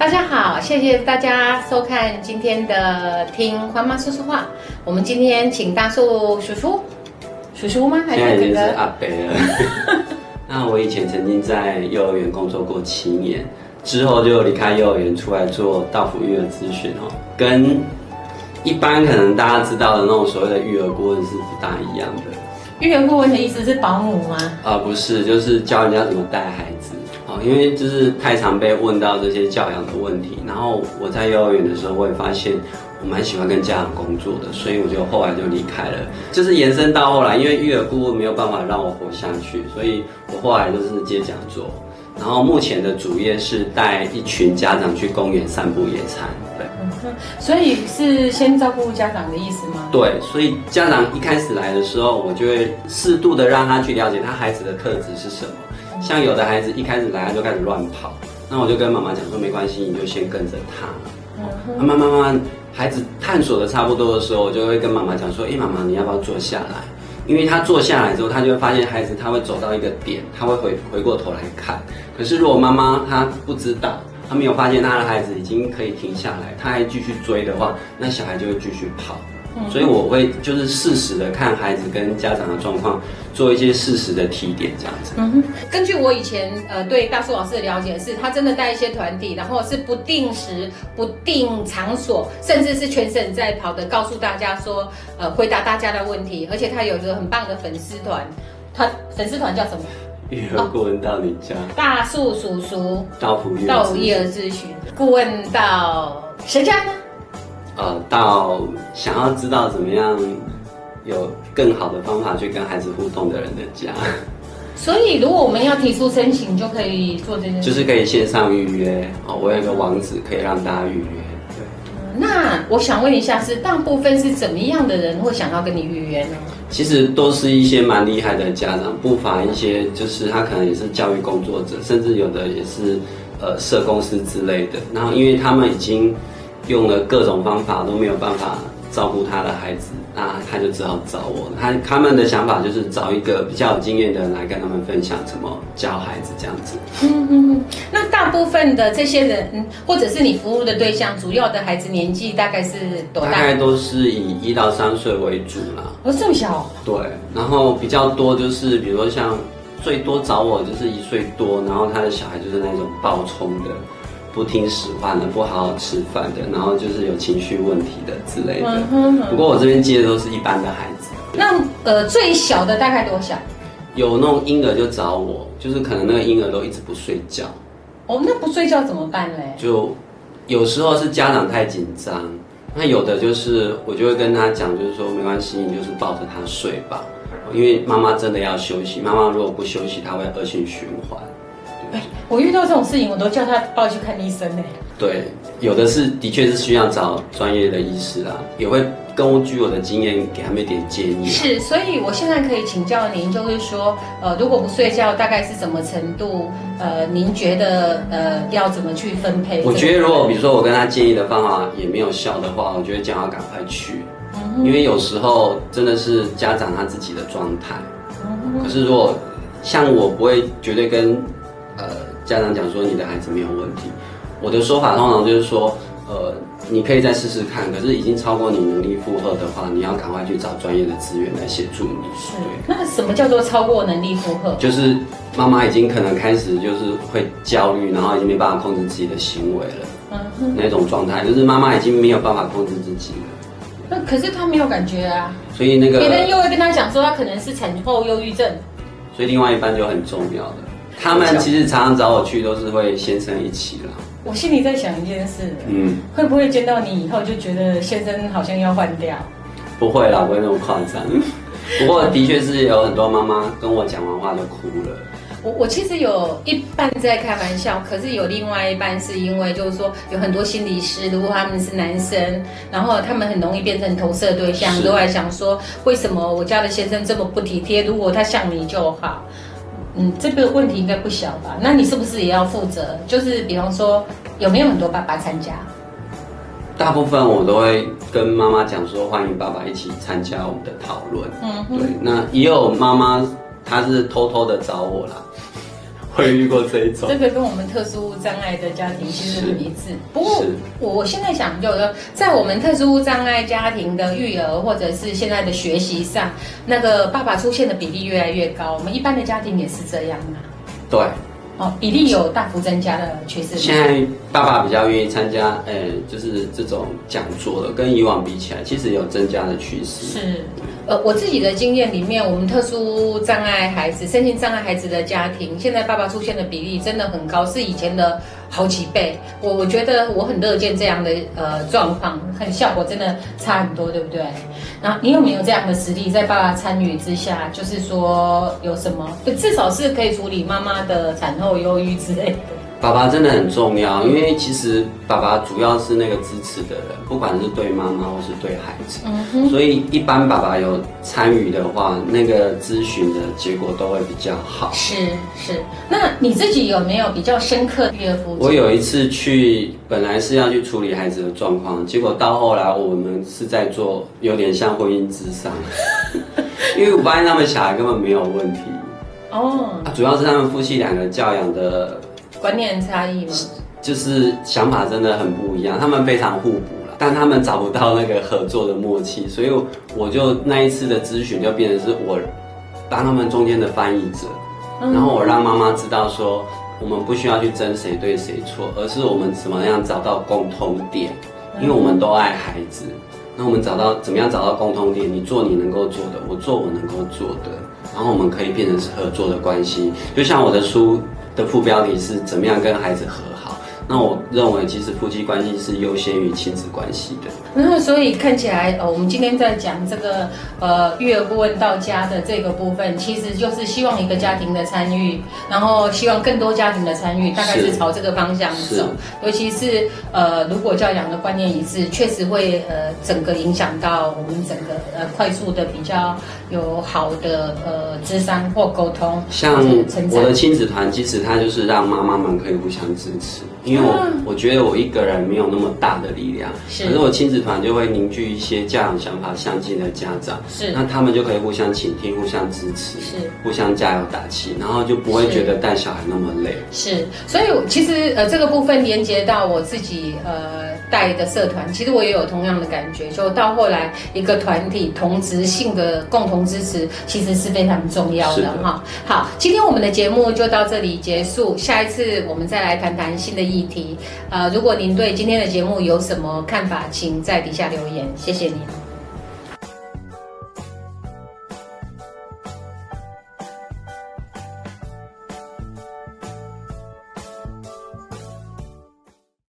大家好，谢谢大家收看今天的听欢妈说说话。我们今天请大树叔叔，叔叔吗？还现在已经是？阿伯了。那我以前曾经在幼儿园工作过七年，之后就离开幼儿园出来做到府育儿咨询哦，跟一般可能大家知道的那种所谓的育儿顾问是不大一样的。育儿顾问的意思是保姆吗？啊、不是，就是教人家怎么带孩子。哦，因为就是太常被问到这些教养的问题，然后我在幼儿园的时候，我也发现我蛮喜欢跟家长工作的，所以我就后来就离开了。就是延伸到后来，因为育儿顾问没有办法让我活下去，所以我后来就是接讲座。然后目前的主业是带一群家长去公园散步野餐，对。所以是先照顾家长的意思吗？对，所以家长一开始来的时候，我就会适度的让他去了解他孩子的特质是什么。像有的孩子一开始来他就开始乱跑，那我就跟妈妈讲说没关系，你就先跟着他。慢慢慢慢，孩子探索的差不多的时候，我就会跟妈妈讲说，哎，妈妈你要不要坐下来？因为他坐下来之后，他就会发现孩子他会走到一个点，他会回回过头来看。可是如果妈妈她不知道，她没有发现她的孩子已经可以停下来，他还继续追的话，那小孩就会继续跑。所以我会就是适时的看孩子跟家长的状况，做一些适时的提点，这样子。嗯哼，根据我以前呃对大树老师的了解是，他真的带一些团体，然后是不定时、不定场所，甚至是全省在跑的，告诉大家说，呃，回答大家的问题，而且他有一个很棒的粉丝团，他粉丝团叫什么？育儿顾问到你家，大树叔叔。到到育儿咨询顾问到谁家？呢？呃，到想要知道怎么样有更好的方法去跟孩子互动的人的家，所以如果我们要提出申请，就可以做这件事。就是可以线上预约哦。我有一个网址可以让大家预约。对。那我想问一下，是大部分是怎么样的人会想要跟你预约呢？其实都是一些蛮厉害的家长，不乏一些就是他可能也是教育工作者，甚至有的也是呃社公司之类的。然后因为他们已经用了各种方法都没有办法照顾他的孩子，那他就只好找我。他他们的想法就是找一个比较有经验的人来跟他们分享怎么教孩子这样子。嗯嗯嗯。那大部分的这些人，嗯或者是你服务的对象，主要的孩子年纪大概是多大？大概都是以一到三岁为主啦。哦，这么小。对，然后比较多就是，比如说像最多找我就是一岁多，然后他的小孩就是那种暴冲的，不听使唤的，不好好吃饭的，然后就是有情绪问题的之类的。不过我这边接的都是一般的孩子，那呃，最小的大概多小？有那种婴儿就找我，就是可能那个婴儿都一直不睡觉，哦，那不睡觉怎么办嘞？就有时候是家长太紧张，那有的就是我就会跟他讲，就是说没关系，你就是抱着他睡吧，因为妈妈真的要休息，妈妈如果不休息，她会恶性循环。哎，我遇到这种事情，我都叫他抱去看医生呢。对，有的是的确是需要找专业的医师啦，也会根据我的经验给他们一点建议啦。是，所以我现在可以请教您，就是说，呃，如果不睡觉，大概是什么程度？呃，您觉得呃要怎么去分配？我觉得如果比如说我跟他建议的方法也没有效的话，我觉得讲要赶快去，因为有时候真的是家长他自己的状态。可是如果像我不会绝对跟呃家长讲说你的孩子没有问题，我的说法通常就是说，呃，你可以再试试看，可是已经超过你能力负荷的话，你要赶快去找专业的资源来协助你。是。那什么叫做超过能力负荷？就是妈妈已经可能开始就是会焦虑，然后已经没办法控制自己的行为了，嗯哼，那种状态，就是妈妈已经没有办法控制自己了。那可是他没有感觉啊，所以那个，别人又会跟他讲说他可能是产后忧郁症。所以另外一半就很重要的。他们其实常常找我去，都是会先生一起啦。我心里在想一件事，嗯，会不会见到你以后就觉得先生好像要换掉？不会啦，不会那么夸张。不过的确是有很多妈妈跟我讲完话就哭了。我我其实有一半在开玩笑，可是有另外一半是因为就是说有很多心理师，如果他们是男生，然后他们很容易变成投射对象，都在想说为什么我家的先生这么不体贴？如果他像你就好。嗯，这个问题应该不小吧？那你是不是也要负责？就是比方说有没有很多爸爸参加？大部分我都会跟妈妈讲说，欢迎爸爸一起参加我们的讨论。嗯对，那也有妈妈她是偷偷的找我啦，会遇过这一种这。个跟我们特殊障碍的家庭其实很一致。不过我我现在想就是说，在我们特殊障碍家庭的育儿或者是现在的学习上，那个爸爸出现的比例越来越高。我们一般的家庭也是这样嘛？对，哦，比例有大幅增加的趋势。现在爸爸比较愿意参加，呃，就是这种讲座的，跟以往比起来，其实有增加的趋势。是，呃，我自己的经验里面，我们特殊障碍孩子、身心障碍孩子的家庭，现在爸爸出现的比例真的很高，是以前的好几倍。我我觉得我很乐见这样的呃状况，很效果真的差很多，对不对？那你有没有这样的实力，在爸爸参与之下，就是说有什么，至少是可以处理妈妈的产后忧郁之类的。爸爸真的很重要，因为其实爸爸主要是那个支持的人，不管是对妈妈或是对孩子。嗯哼，所以一般爸爸有参与的话，那个咨询的结果都会比较好。是是。那你自己有没有比较深刻的育儿夫我有一次去，本来是要去处理孩子的状况，结果到后来我们是在做有点像婚姻智商，因为我发现他们小孩根本没有问题，哦，啊，主要是他们夫妻两个教养的，观念差异吗？就是想法真的很不一样，他们非常互补了，但他们找不到那个合作的默契，所以我就那一次的咨询就变成是我当他们中间的翻译者。嗯然后我让妈妈知道说，我们不需要去争谁对谁错，而是我们怎么样找到共通点，因为我们都爱孩子。那我们找到怎么样找到共通点？你做你能够做的，我做我能够做的，然后我们可以变成是合作的关系。就像我的书的副标题是怎么样跟孩子和好。那我认为其实夫妻关系是优先于亲子关系的。然后，所以看起来，呃，我们今天在讲这个呃育儿顾问到家的这个部分，其实就是希望一个家庭的参与，然后希望更多家庭的参与，大概是是朝这个方向是走。尤其是呃，如果教养的观念一致，确实会呃整个影响到我们整个呃快速的比较有好的呃智商或沟通，像我的亲子团，其实它就是让妈妈们可以互相支持，因为我、啊我觉得我一个人没有那么大的力量，是可是我亲子团就会凝聚一些家长想法相近的家长，是那他们就可以互相倾听、互相支持，是互相加油打气，然后就不会觉得带小孩那么累。是，所以其实呃这个部分连接到我自己呃带的社团，其实我也有同样的感觉。就到后来一个团体同职性的共同支持，其实是非常重要的的哈。好，今天我们的节目就到这里结束，下一次我们再来谈谈新的议题。呃，如果您对今天的节目有什么看法，请在底下留言，谢谢您。